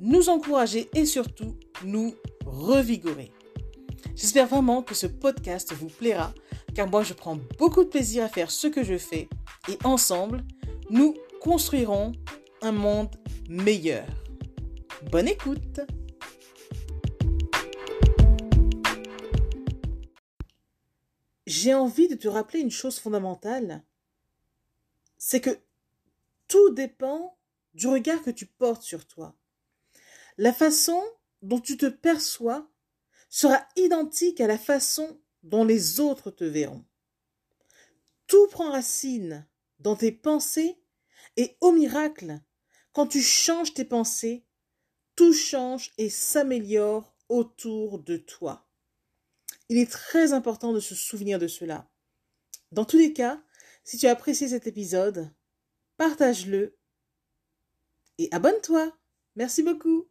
nous encourager et surtout nous revigorer. J'espère vraiment que ce podcast vous plaira car moi je prends beaucoup de plaisir à faire ce que je fais et ensemble, nous construirons un monde meilleur. Bonne écoute J'ai envie de te rappeler une chose fondamentale, c'est que tout dépend du regard que tu portes sur toi. La façon dont tu te perçois sera identique à la façon dont les autres te verront. Tout prend racine dans tes pensées et au miracle, quand tu changes tes pensées, tout change et s'améliore autour de toi. Il est très important de se souvenir de cela. Dans tous les cas, si tu as apprécié cet épisode, partage-le et abonne-toi. Merci beaucoup.